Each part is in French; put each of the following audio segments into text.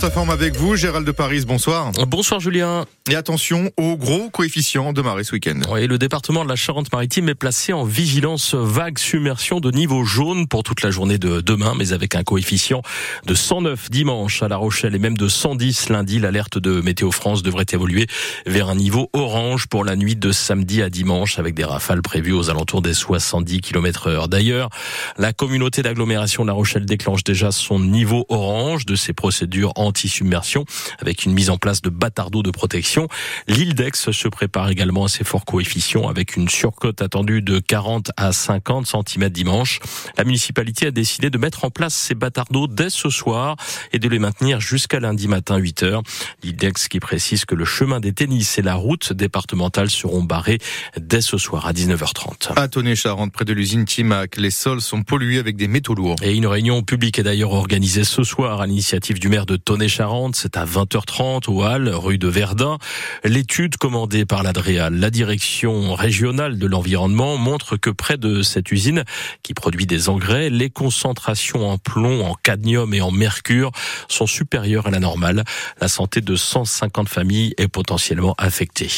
Ça forme avec vous, Gérald de Paris, bonsoir. Bonsoir Julien. Et attention au gros coefficient de marée ce week-end. Oui, le département de la Charente-Maritime est placé en vigilance vague submersion de niveau jaune pour toute la journée de demain, mais avec un coefficient de 109 dimanche à La Rochelle et même de 110 lundi. L'alerte de Météo France devrait évoluer vers un niveau orange pour la nuit de samedi à dimanche avec des rafales prévues aux alentours des 70 km heure. D'ailleurs, la communauté d'agglomération de La Rochelle déclenche déjà son niveau orange de ses procédures en anti-submersion avec une mise en place de d'eau de protection. L'île d'Aix se prépare également à ces forts coefficients avec une surcote attendue de 40 à 50 cm dimanche. La municipalité a décidé de mettre en place ces d'eau dès ce soir et de les maintenir jusqu'à lundi matin 8 heures. L'île d'Aix qui précise que le chemin des tennis et la route départementale seront barrés dès ce soir à 19h30. À Tonnet-Charente, près de l'usine Timac, les sols sont pollués avec des métaux lourds. Et une réunion publique est d'ailleurs organisée ce soir à l'initiative du maire de Tonnet Tonnet-Charente, c'est à 20h30 au Hall, rue de Verdun. L'étude commandée par l'Adréal, la direction régionale de l'environnement, montre que près de cette usine qui produit des engrais, les concentrations en plomb, en cadmium et en mercure sont supérieures à la normale. La santé de 150 familles est potentiellement affectée.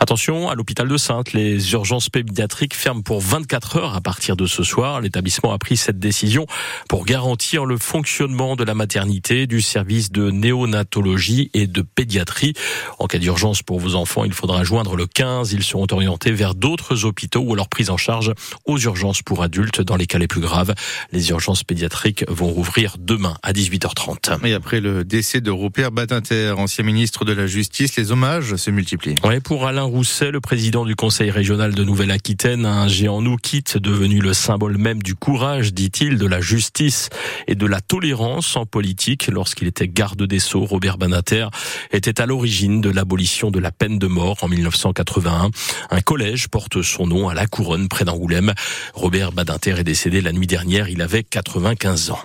Attention, à l'hôpital de Sainte, les urgences pédiatriques ferment pour 24 heures à partir de ce soir. L'établissement a pris cette décision pour garantir le fonctionnement de la maternité, du service de néonatologie et de pédiatrie. En cas d'urgence pour vos enfants, il faudra joindre le 15. Ils seront orientés vers d'autres hôpitaux ou alors prise en charge aux urgences pour adultes dans les cas les plus graves. Les urgences pédiatriques vont rouvrir demain à 18h30. Et après le décès de Robert Badinter, ancien ministre de la Justice, les hommages se multiplient. Oui, pour Alain Rousset, le président du Conseil régional de Nouvelle-Aquitaine, un géant nous quitte, devenu le symbole même du courage, dit-il, de la justice et de la tolérance en politique lorsqu'il était garde des Sceaux, Robert Banater, était à l'origine de l'abolition de la peine de mort en 1981. Un collège porte son nom à La Couronne, près d'Angoulême. Robert Badinter est décédé la nuit dernière, il avait 95 ans.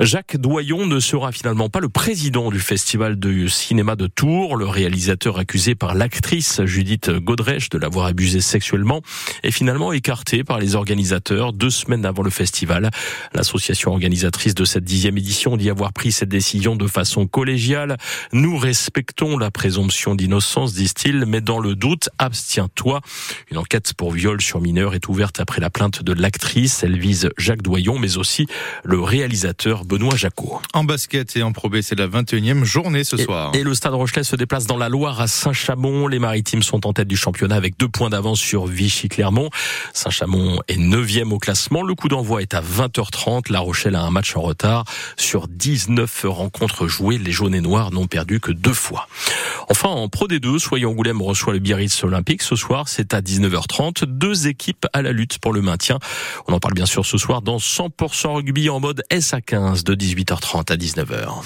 Jacques Doyon ne sera finalement pas le président du festival de cinéma de Tours. Le réalisateur accusé par l'actrice Judith Godrèche de l'avoir abusé sexuellement est finalement écarté par les organisateurs deux semaines avant le festival. L'association organisatrice de cette dixième édition dit avoir pris cette décision de façon collégiale. Nous respectons la présomption d'innocence, disent-ils, mais dans le doute, abstiens-toi. Une enquête pour viol sur mineur est ouverte après la plainte de l'actrice. Elle vise Jacques Doyon, mais aussi le réalisateur Benoît Jacot. En basket et en probé, c'est la 21e journée ce soir. Et le Stade Rochelet se déplace dans la Loire à Saint-Chamond. Les Maritimes sont en tête du championnat avec deux points d'avance sur Vichy-Clermont. Saint-Chamond est 9e au classement. Le coup d'envoi est à 20h30. La Rochelle a un match en retard sur 19 rencontres jouées. Les jaunes et noirs n'ont perdu que deux fois. Enfin, en Pro D2, Soyons Angoulême reçoit le Biarritz Olympique. Ce soir, c'est à 19h30. Deux équipes à la lutte pour le maintien. On en parle bien sûr ce soir dans 100% rugby en mode SA15 de 18h30 à 19h.